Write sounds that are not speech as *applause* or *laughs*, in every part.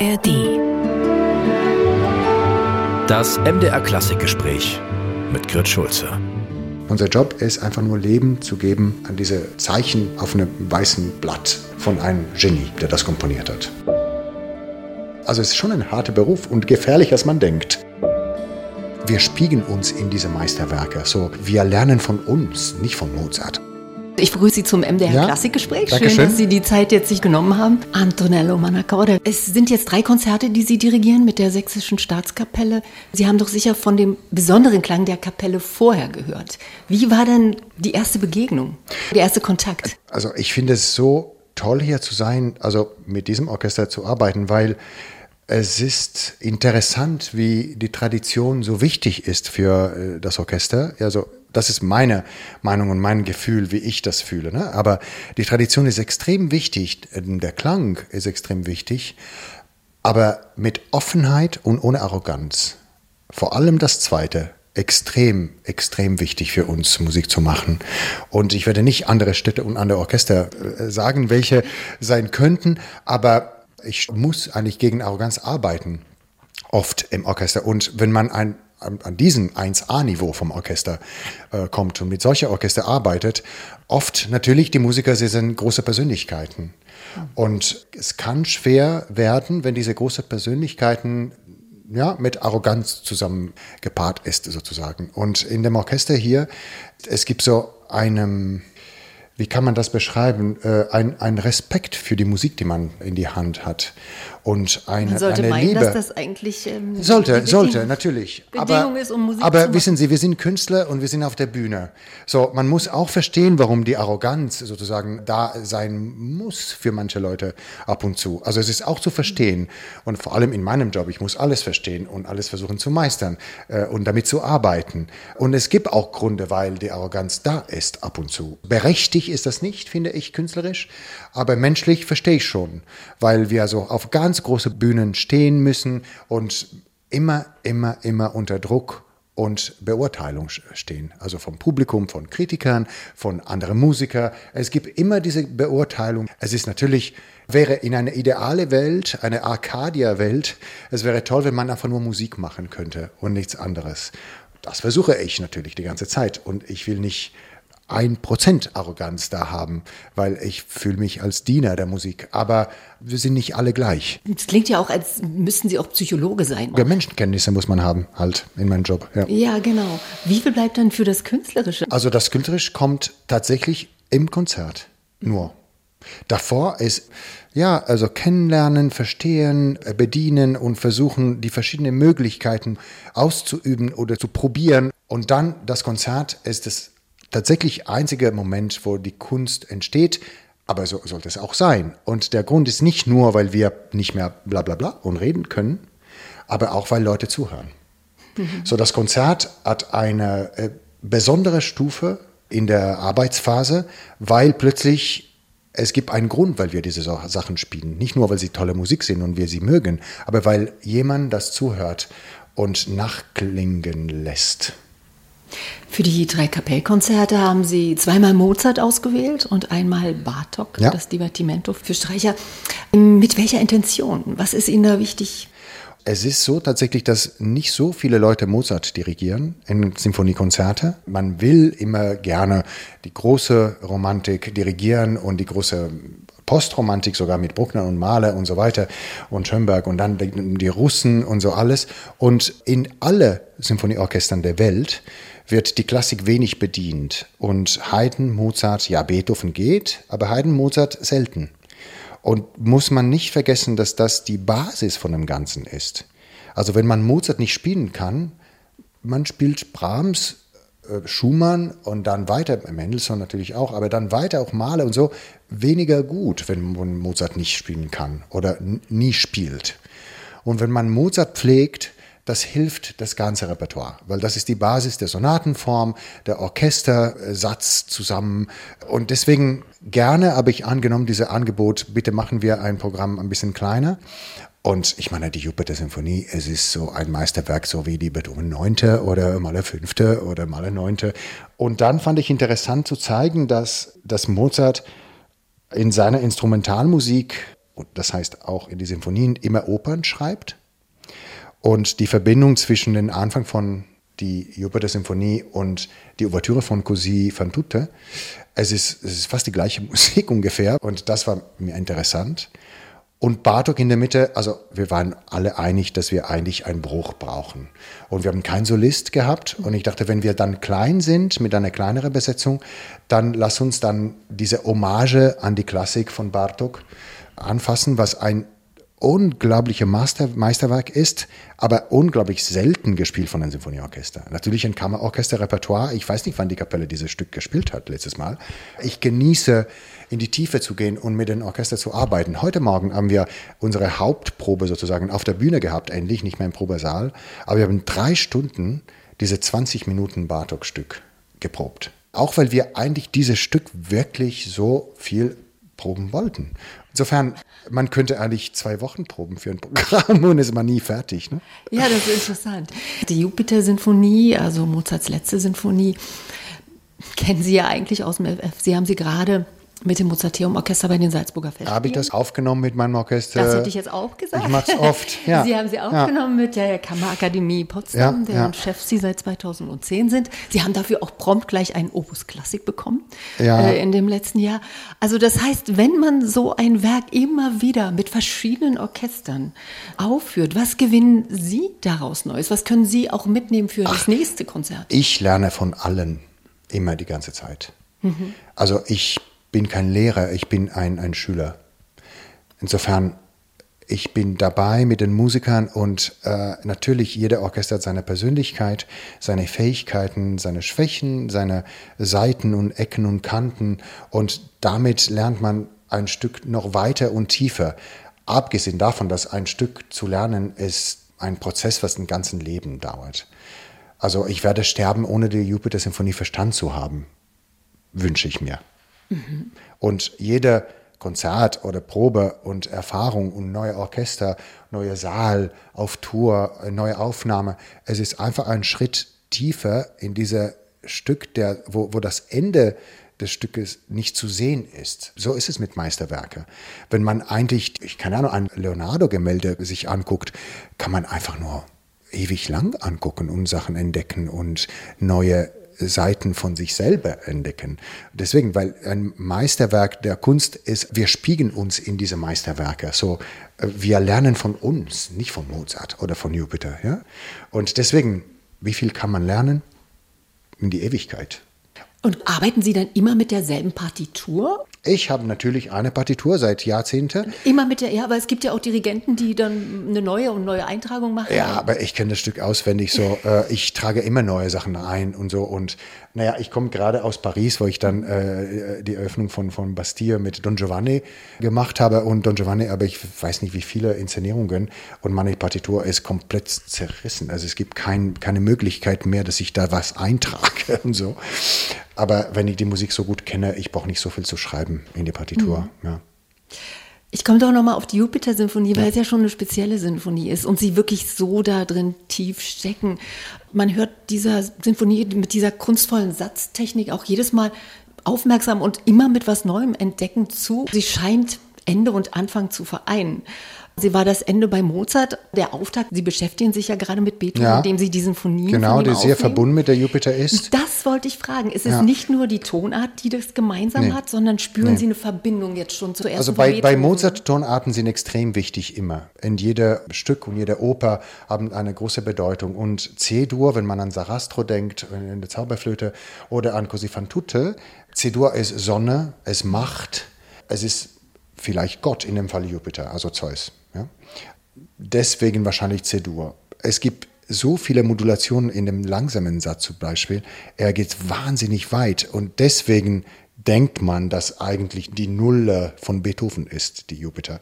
ARD. Das MDR Klassikgespräch mit Grit Schulze. Unser Job ist einfach nur Leben zu geben an diese Zeichen auf einem weißen Blatt von einem Genie, der das komponiert hat. Also es ist schon ein harter Beruf und gefährlich, als man denkt. Wir spiegeln uns in diese Meisterwerke. So, wir lernen von uns, nicht von Mozart. Ich begrüße Sie zum MDR Ja, Klassikgespräch. Schön, Dankeschön. dass Sie die Zeit jetzt sich genommen haben. Antonello Manacorde. Es sind jetzt drei Konzerte, die Sie dirigieren mit der Sächsischen Staatskapelle. Sie haben doch sicher von dem besonderen Klang der Kapelle vorher gehört. Wie war denn die erste Begegnung, der erste Kontakt? Also ich finde es so toll hier zu sein, also mit diesem Orchester zu arbeiten, weil es ist interessant, wie die Tradition so wichtig ist für äh, das Orchester. Also das ist meine Meinung und mein Gefühl, wie ich das fühle. Ne? Aber die Tradition ist extrem wichtig, äh, der Klang ist extrem wichtig, aber mit Offenheit und ohne Arroganz. Vor allem das Zweite. Extrem, extrem wichtig für uns, Musik zu machen. Und ich werde nicht andere Städte und andere Orchester äh, sagen, welche sein könnten, aber ich muss eigentlich gegen Arroganz arbeiten. Oft im Orchester. Und wenn man ein, an an diesem 1A-Niveau vom Orchester äh, kommt und mit solcher Orchester arbeitet, oft natürlich die Musiker, sie sind große Persönlichkeiten. Und es kann schwer werden, wenn diese großen Persönlichkeiten ja, mit Arroganz zusammen gepaart ist, sozusagen. Und in dem Orchester hier, es gibt so einem, wie kann man das beschreiben, äh, ein, ein Respekt für die Musik, die man in die Hand hat. Und eine, Man sollte eine meinen, Liebe. dass das eigentlich ähm, Sollte, sollte, natürlich. Bedingung aber ist, um Musik aber zu machen. wissen Sie, wir sind Künstler und wir sind auf der Bühne. So, man muss auch verstehen, warum die Arroganz sozusagen da sein muss für manche Leute ab und zu. Also es ist auch zu verstehen. Und vor allem in meinem Job, ich muss alles verstehen und alles versuchen zu meistern äh, und damit zu arbeiten. Und es gibt auch Gründe, weil die Arroganz da ist ab und zu. Berechtigt ist das nicht, finde ich, künstlerisch. Aber menschlich verstehe ich schon, weil wir so auf ganz große Bühnen stehen müssen und immer, immer, immer unter Druck und Beurteilung stehen. Also vom Publikum, von Kritikern, von anderen Musikern. Es gibt immer diese Beurteilung. Es ist natürlich, wäre in einer ideale Welt, eine Arcadia-Welt, es wäre toll, wenn man einfach nur Musik machen könnte und nichts anderes. Das versuche ich natürlich die ganze Zeit und ich will nicht ein Prozent Arroganz da haben, weil ich fühle mich als Diener der Musik. Aber wir sind nicht alle gleich. Es klingt ja auch, als müssten Sie auch Psychologe sein. Ja, Menschenkenntnisse muss man haben, halt, in meinem Job. Ja. Ja, genau. Wie viel bleibt dann für das Künstlerische? Also das Künstlerisch kommt tatsächlich im Konzert. Nur. Davor ist, ja, also kennenlernen, verstehen, äh, bedienen und versuchen, die verschiedenen Möglichkeiten auszuüben oder zu probieren. Und dann das Konzert ist das tatsächlich einzige Moment, wo die Kunst entsteht. Aber so sollte es auch sein. Und der Grund ist nicht nur, weil wir nicht mehr bla bla bla und reden können, aber auch, weil Leute zuhören. So, das Konzert hat eine äh, besondere Stufe in der Arbeitsphase, weil plötzlich es gibt einen Grund, weil wir diese Sachen spielen. Nicht nur, weil sie tolle Musik sind und wir sie mögen, aber weil jemand das zuhört und nachklingen lässt. Für die drei Kapellkonzerte haben Sie zweimal Mozart ausgewählt und einmal Bartok, Ja. das Divertimento für Streicher. Mit welcher Intention? Was ist Ihnen da wichtig? Es ist so tatsächlich, dass nicht so viele Leute Mozart dirigieren in Sinfoniekonzerte. Man will immer gerne die große Romantik dirigieren und die große Postromantik sogar mit Bruckner und Mahler und so weiter und Schönberg und dann die die Russen und so alles. Und in alle Symphonieorchestern der Welt wird die Klassik wenig bedient. Und Haydn, Mozart, ja, Beethoven geht, aber Haydn, Mozart selten. Und muss man nicht vergessen, dass das die Basis von dem Ganzen ist. Also wenn man Mozart nicht spielen kann, man spielt Brahms, äh, Schumann und dann weiter, Mendelssohn natürlich auch, aber dann weiter auch Mahler und so, weniger gut, wenn man Mozart nicht spielen kann oder nie spielt. Und wenn man Mozart pflegt, das hilft das ganze Repertoire, weil das ist die Basis der Sonatenform, der Orchestersatz zusammen. Und deswegen gerne habe ich angenommen, dieses Angebot, bitte machen wir ein Programm ein bisschen kleiner. Und ich meine, die Jupiter-Symphonie, es ist so ein Meisterwerk, so wie die Beethoven Neunte oder mal der Fünfte oder mal der Neunte. Und dann fand ich interessant zu zeigen, dass, dass Mozart in seiner Instrumentalmusik das heißt auch in die Sinfonien, immer Opern schreibt. Und die Verbindung zwischen dem Anfang von die Jupiter-Symphonie und die Ouvertüre von Così fan tutte, es ist, es ist fast die gleiche *laughs* Musik ungefähr und das war mir interessant. Und Bartok in der Mitte, also wir waren alle einig, dass wir eigentlich einen Bruch brauchen. Und wir haben keinen Solist gehabt. Und ich dachte, wenn wir dann klein sind, mit einer kleineren Besetzung, dann lass uns dann diese Hommage an die Klassik von Bartok anfassen, was ein unglaubliche Master, Meisterwerk ist, aber unglaublich selten gespielt von einem Sinfonieorchester. Natürlich ein Kammerorchesterrepertoire. Ich weiß nicht, wann die Kapelle dieses Stück gespielt hat letztes Mal. Ich genieße, in die Tiefe zu gehen und mit dem Orchester zu arbeiten. Heute Morgen haben wir unsere Hauptprobe sozusagen auf der Bühne gehabt, endlich, nicht mehr im Probesaal. Aber wir haben drei Stunden diese 20 Minuten Bartok-Stück geprobt. Auch weil wir eigentlich dieses Stück wirklich so viel proben wollten. Insofern, man könnte eigentlich zwei Wochen proben für ein Programm und ist man nie fertig. Ne? Ja, das ist interessant. Die Jupiter-Sinfonie, also Mozarts letzte Sinfonie, kennen Sie ja eigentlich aus dem FF. Sie haben sie gerade mit dem Mozarteum Orchester bei den Salzburger Festspielen. Habe ich das aufgenommen mit meinem Orchester? Das hätte ich jetzt auch gesagt. Ich mache es oft, *laughs* ja. Sie haben sie aufgenommen ja. mit der Kammerakademie Potsdam, ja, deren ja. Chef Sie seit 2010 sind. Sie haben dafür auch prompt gleich einen Opus Klassik bekommen äh, in dem letzten Jahr. Also das heißt, wenn man so ein Werk immer wieder mit verschiedenen Orchestern aufführt, was gewinnen Sie daraus Neues? Was können Sie auch mitnehmen für Ach, das nächste Konzert? Ich lerne von allen immer die ganze Zeit. Mhm. Also ich bin kein Lehrer, ich bin ein, ein Schüler. Insofern, ich bin dabei mit den Musikern und äh, natürlich jeder Orchester hat seine Persönlichkeit, seine Fähigkeiten, seine Schwächen, seine Seiten und Ecken und Kanten und damit lernt man ein Stück noch weiter und tiefer. Abgesehen davon, dass ein Stück zu lernen ist ein Prozess, was ein ganzes Leben dauert. Also ich werde sterben, ohne die Jupiter-Symphonie verstanden zu haben, wünsche ich mir. Und jede Konzert oder Probe und Erfahrung und neue Orchester, neuer Saal auf Tour, neue Aufnahme, es ist einfach ein Schritt tiefer in dieser Stück, der, wo, wo das Ende des Stückes nicht zu sehen ist. So ist es mit Meisterwerke. Wenn man eigentlich, ich keine Ahnung, ein Leonardo-Gemälde sich anguckt, kann man einfach nur ewig lang angucken und Sachen entdecken und neue Seiten von sich selber entdecken. Deswegen, weil ein Meisterwerk der Kunst ist, wir spiegeln uns in diese Meisterwerke. So, äh, wir lernen von uns, nicht von Mozart oder von Jupiter. Ja? Und deswegen, wie viel kann man lernen? In die Ewigkeit. Und arbeiten Sie dann immer mit derselben Partitur? Ich habe natürlich eine Partitur seit Jahrzehnten. Immer mit der, ja, aber es gibt ja auch Dirigenten, die dann eine neue und neue Eintragung machen. Ja, aber ich kenne das Stück auswendig so. *laughs* Äh, ich trage immer neue Sachen ein und so. Und naja, ich komme gerade aus Paris, wo ich dann äh, die Eröffnung von, von Bastille mit Don Giovanni gemacht habe. Und Don Giovanni, aber ich weiß nicht, wie viele Inszenierungen. Und meine Partitur ist komplett zerrissen. Also es gibt kein, keine Möglichkeit mehr, dass ich da was eintrage *laughs* und so. Aber wenn ich die Musik so gut kenne, ich brauche nicht so viel zu schreiben in die Partitur. Mhm. Ja. Ich komme doch nochmal auf die Jupiter-Symphonie, weil ja. es ja schon eine spezielle Sinfonie ist und sie wirklich so da drin tief stecken. Man hört dieser Sinfonie mit dieser kunstvollen Satztechnik auch jedes Mal aufmerksam und immer mit was Neuem entdecken zu. Sie scheint Ende und Anfang zu vereinen. Sie war das Ende bei Mozart, der Auftakt. Sie beschäftigen sich ja gerade mit Beethoven, ja, indem Sie diesen Phonien Genau, der sehr verbunden mit der Jupiter ist. Das wollte ich fragen. Ist ja. es nicht nur die Tonart, die das gemeinsam nee. hat, sondern spüren nee. Sie eine Verbindung jetzt schon zuerst? Also bei, bei Mozart Tonarten sind extrem wichtig immer. In jeder Stück und jeder Oper haben eine große Bedeutung. Und C-Dur, wenn man an Sarastro denkt, in der Zauberflöte oder an Così fan tutte, C-Dur ist Sonne, es Macht, es ist vielleicht Gott, in dem Fall Jupiter, also Zeus. Ja? Deswegen wahrscheinlich C-Dur. Es gibt so viele Modulationen in dem langsamen Satz zum Beispiel. Er geht wahnsinnig weit und deswegen denkt man, dass eigentlich die Nulle von Beethoven ist, die Jupiter.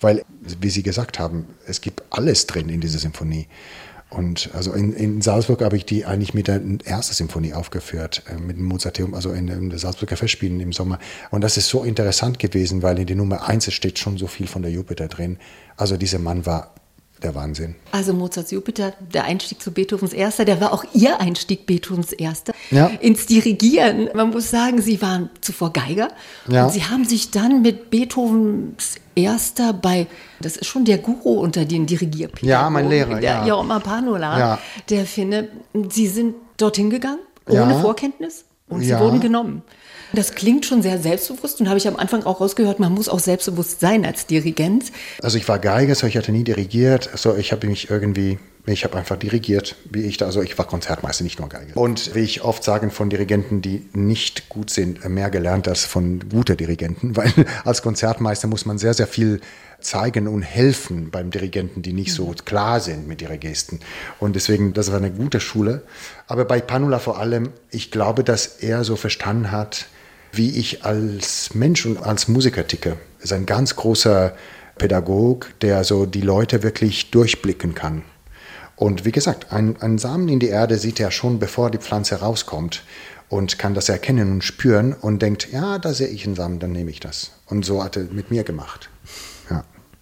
Weil, wie Sie gesagt haben, es gibt alles drin in dieser Symphonie. Und also in, in Salzburg habe ich die eigentlich mit der ersten Symphonie aufgeführt, äh, mit dem Mozarteum, also in, in Salzburger Festspielen im Sommer. Und das ist so interessant gewesen, weil in der Nummer 1 steht schon so viel von der Jupiter drin. Also dieser Mann war der Wahnsinn. Also Mozarts Jupiter, der Einstieg zu Beethovens Erster, der war auch Ihr Einstieg, Beethovens Erster, Ja. ins Dirigieren. Man muss sagen, Sie waren zuvor Geiger Ja. und Sie haben sich dann mit Beethovens Erster bei, das ist schon der Guru unter den Dirigierpädagogen, Ja, mein Lehrer, der ja. Jorma Panola, Ja. der finde, Sie sind dorthin gegangen, ohne. Vorkenntnis und Sie Ja. wurden genommen. Das klingt schon sehr selbstbewusst und habe ich am Anfang auch rausgehört, man muss auch selbstbewusst sein als Dirigent. Also ich war Geiger, so ich hatte nie dirigiert. So ich habe mich irgendwie, ich habe einfach dirigiert, wie ich da, also ich war Konzertmeister, nicht nur Geiger. Und wie ich oft sage von Dirigenten, die nicht gut sind, mehr gelernt als von guten Dirigenten, *laughs* weil als Konzertmeister muss man sehr, sehr viel zeigen und helfen beim Dirigenten, die nicht so klar sind mit ihrer Gesten. Und deswegen, das war eine gute Schule. Aber bei Panula vor allem, ich glaube, dass er so verstanden hat, wie ich als Mensch und als Musiker ticke. Er ist ein ganz großer Pädagog, der so die Leute wirklich durchblicken kann. Und wie gesagt, ein, ein Samen in die Erde sieht er schon, bevor die Pflanze rauskommt und kann das erkennen und spüren und denkt, ja, da sehe ich einen Samen, dann nehme ich das. Und so hat er mit mir gemacht.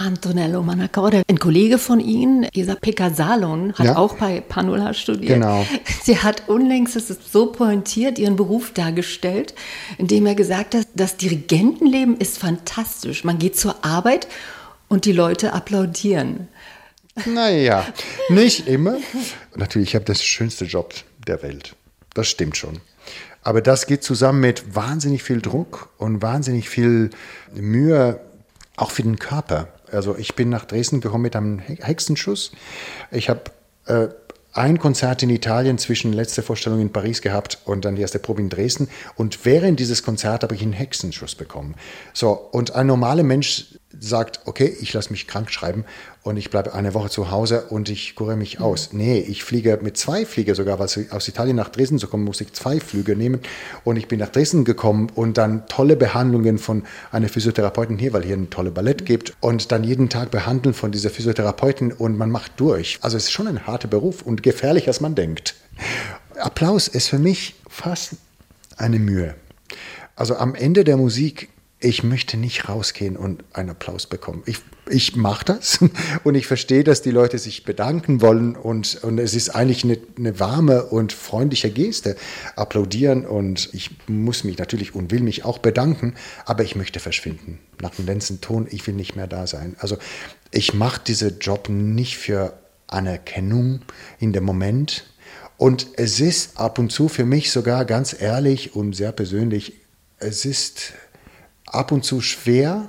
Antonello Manacore, ein Kollege von Ihnen, Isa Pekka Salon, hat Ja. auch bei Panula studiert. Genau. Sie hat unlängst, das ist so pointiert, ihren Beruf dargestellt, indem er gesagt hat, das Dirigentenleben ist fantastisch. Man geht zur Arbeit und die Leute applaudieren. Naja, nicht immer. Natürlich, ich habe das schönste Job der Welt. Das stimmt schon. Aber das geht zusammen mit wahnsinnig viel Druck und wahnsinnig viel Mühe, auch für den Körper. Also ich bin nach Dresden gekommen mit einem He- Hexenschuss. Ich habe äh, ein Konzert in Italien zwischen letzter Vorstellung in Paris gehabt und dann die erste Probe in Dresden. Und während dieses Konzerts habe ich einen Hexenschuss bekommen. So, und ein normaler Mensch sagt, okay, ich lasse mich krank schreiben und ich bleibe eine Woche zu Hause und ich kuriere mich aus. Nee, ich fliege mit zwei Flieger sogar, weil aus Italien nach Dresden zu kommen, musste ich zwei Flüge nehmen und ich bin nach Dresden gekommen und dann tolle Behandlungen von einer Physiotherapeutin hier, weil hier ein tolle Ballett gibt und dann jeden Tag behandeln von dieser Physiotherapeutin und man macht durch. Also es ist schon ein harter Beruf und gefährlich, als man denkt. Applaus ist für mich fast eine Mühe. Also am Ende der Musik, ich möchte nicht rausgehen und einen Applaus bekommen. Ich, ich mache das *laughs* und ich verstehe, dass die Leute sich bedanken wollen und, und es ist eigentlich eine, eine warme und freundliche Geste, applaudieren und ich muss mich natürlich und will mich auch bedanken, aber ich möchte verschwinden. Nach dem letzten Ton, ich will nicht mehr da sein. Also ich mache diesen Job nicht für Anerkennung in dem Moment, und es ist ab und zu für mich sogar ganz ehrlich und sehr persönlich, es ist ab und zu schwer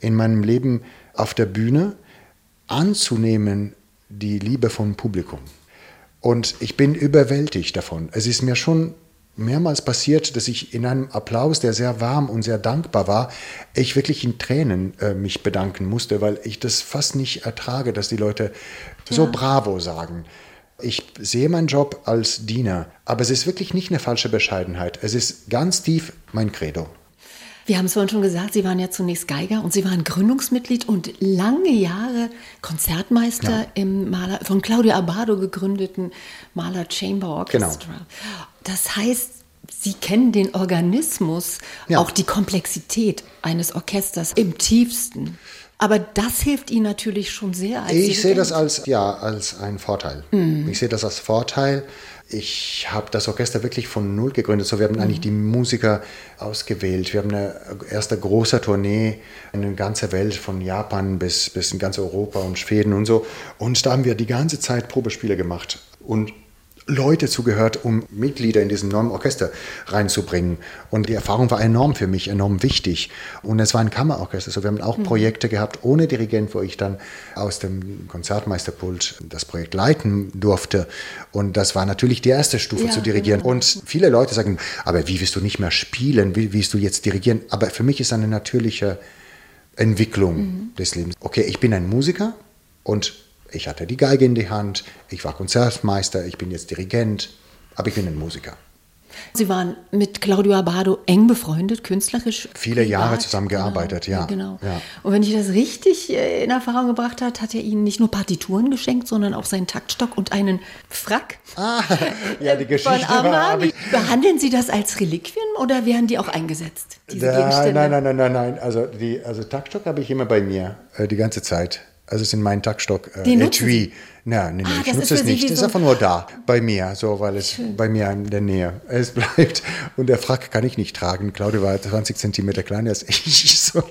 in meinem Leben auf der Bühne anzunehmen die Liebe vom Publikum. Und ich bin überwältigt davon. Es ist mir schon mehrmals passiert, dass ich in einem Applaus, der sehr warm und sehr dankbar war, ich wirklich in Tränen äh, mich bedanken musste, weil ich das fast nicht ertrage, dass die Leute so bravo sagen. Ich sehe meinen Job als Diener, aber es ist wirklich nicht eine falsche Bescheidenheit. Es ist ganz tief mein Credo. Wir haben es vorhin schon gesagt, Sie waren ja zunächst Geiger und Sie waren Gründungsmitglied und lange Jahre Konzertmeister Ja. im Maler, von Claudio Abbado gegründeten Maler Chamber Orchestra. Genau. Das heißt, Sie kennen den Organismus, Ja. auch die Komplexität eines Orchesters im tiefsten. Aber das hilft Ihnen natürlich schon sehr. Als Ich sehe das als, ja, als einen Vorteil. Ich sehe das als Vorteil. Ich habe das Orchester wirklich von Null gegründet. So, wir haben eigentlich die Musiker ausgewählt. Wir haben eine erste große Tournee in der ganzen Welt, von Japan bis, bis in ganz Europa und Schweden und so. Und da haben wir die ganze Zeit Probespiele gemacht. Und Leute zugehört, um Mitglieder in diesem neuen Orchester reinzubringen. Und die Erfahrung war enorm für mich, enorm wichtig. Und es war ein Kammerorchester. So, wir haben auch Projekte gehabt ohne Dirigent, wo ich dann aus dem Konzertmeisterpult das Projekt leiten durfte. Und das war natürlich die erste Stufe Ja, zu dirigieren. genau. Und viele Leute sagen, aber wie willst du nicht mehr spielen? Wie willst du jetzt dirigieren? Aber für mich ist eine natürliche Entwicklung des Lebens. Okay, ich bin ein Musiker und ich hatte die Geige in die Hand, ich war Konzertmeister, ich bin jetzt Dirigent, aber ich bin ein Musiker. Sie waren mit Claudio Abbado eng befreundet, künstlerisch. Viele Jahre privat. zusammengearbeitet, ja. Genau. Ja. Und wenn ich das richtig äh, in Erfahrung gebracht habe, hat er Ihnen nicht nur Partituren geschenkt, sondern auch seinen Taktstock und einen Frack Ah, *laughs* ja, die von Geschichte hab Armani. Behandeln Sie das als Reliquien oder werden die auch eingesetzt, diese Nein, nein, nein, nein, nein, nein. Also, die, also Taktstock habe ich immer bei mir, äh, die ganze Zeit. Also es ist in meinem Taktstock äh, Etui. Nein, nein, Ah, ich nutze es nicht. Das ist einfach nur da, bei mir, so, weil es bei mir in der Nähe es *laughs* bleibt. Und der Frack kann ich nicht tragen. Claudia war 20 Zentimeter kleiner als ich. *laughs* So.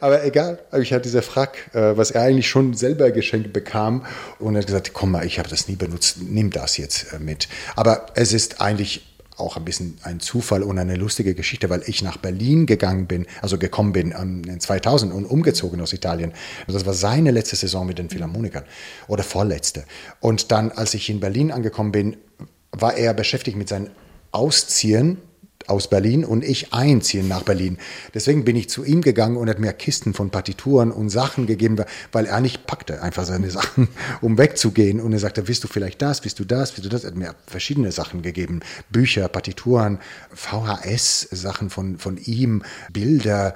Aber egal, ich hatte dieser Frack, äh, was er eigentlich schon selber geschenkt bekam. Und er hat gesagt, komm mal, ich habe das nie benutzt, nimm das jetzt äh, mit. Aber es ist eigentlich auch ein bisschen ein Zufall und eine lustige Geschichte, weil ich nach Berlin gegangen bin, also gekommen bin ähm, in 2000 und umgezogen aus Italien. Also das war seine letzte Saison mit den Philharmonikern oder vorletzte. Und dann, als ich in Berlin angekommen bin, war er beschäftigt mit seinem Ausziehen aus Berlin und ich einziehen nach Berlin. Deswegen bin ich zu ihm gegangen und hat mir Kisten von Partituren und Sachen gegeben, weil er nicht packte einfach seine *laughs* Sachen, um wegzugehen. Und er sagte, willst du vielleicht das, willst du das, willst du das? Er hat mir verschiedene Sachen gegeben. Bücher, Partituren, VHS-Sachen von, von ihm, Bilder,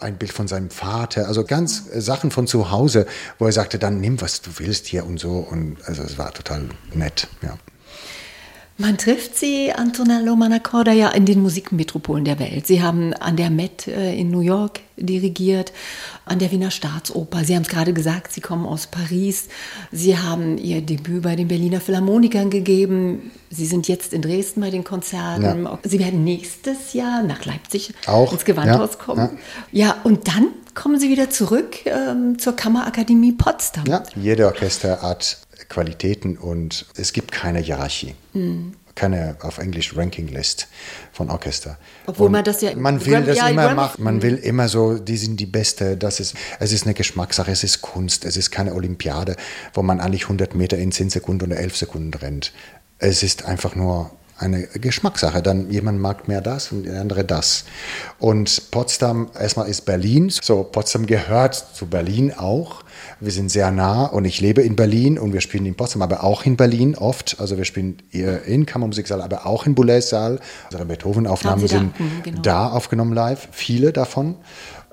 ein Bild von seinem Vater, also ganz Sachen von zu Hause, wo er sagte, dann nimm, was du willst hier und so. Und also es war total nett, ja. Man trifft Sie, Antonello Manacorda, ja in den Musikmetropolen der Welt. Sie haben an der Met äh, in New York dirigiert, an der Wiener Staatsoper. Sie haben es gerade gesagt, Sie kommen aus Paris. Sie haben Ihr Debüt bei den Berliner Philharmonikern gegeben. Sie sind jetzt in Dresden bei den Konzerten. Ja. Sie werden nächstes Jahr nach Leipzig Auch, ins Gewandhaus ja, kommen. Ja. und dann kommen Sie wieder zurück ähm, zur Kammerakademie Potsdam. Ja, jede Orchester hat Qualitäten und es gibt keine Hierarchie. Hm. Keine auf Englisch Ranking List von Orchester. Obwohl Und man das ja- Man will Gram- das ja, immer Gram- machen. Man will immer so, die sind die Beste. Das ist, es ist eine Geschmackssache, es ist Kunst, es ist keine Olympiade, wo man eigentlich 100 Meter in 10 Sekunden oder 11 Sekunden rennt. Es ist einfach nur eine Geschmackssache. Dann jemand mag mehr das und der andere das. Und Potsdam, erstmal ist Berlin. So, Potsdam gehört zu Berlin auch. Wir sind sehr nah und ich lebe in Berlin und wir spielen in Potsdam, aber auch in Berlin oft. Also wir spielen in Kammermusiksaal, aber auch in Boulez-Saal. Unsere Beethoven-Aufnahmen Sie da? sind Mhm, genau. da aufgenommen live, viele davon.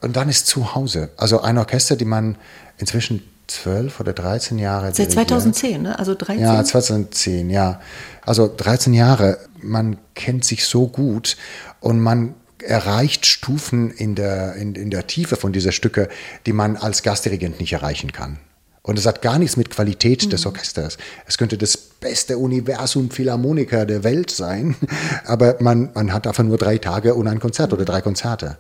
Und dann ist zu Hause. Also ein Orchester, die man inzwischen 12 oder 13 Jahre Seit dirigiert. 2010, ne? also 13. Ja, 2010, ja. Also 13 Jahre, man kennt sich so gut und man erreicht Stufen in der, in, in der Tiefe von dieser Stücke, die man als Gastdirigent nicht erreichen kann. Und es hat gar nichts mit Qualität des Orchesters. Es könnte das beste Universum Philharmoniker der Welt sein, *laughs* aber man, man hat einfach nur drei Tage und ein Konzert oder drei Konzerte.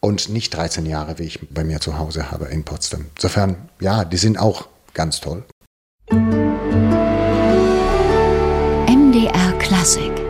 Und nicht 13 Jahre, wie ich bei mir zu Hause habe in Potsdam. Insofern, ja, die sind auch ganz toll. MDR Klassik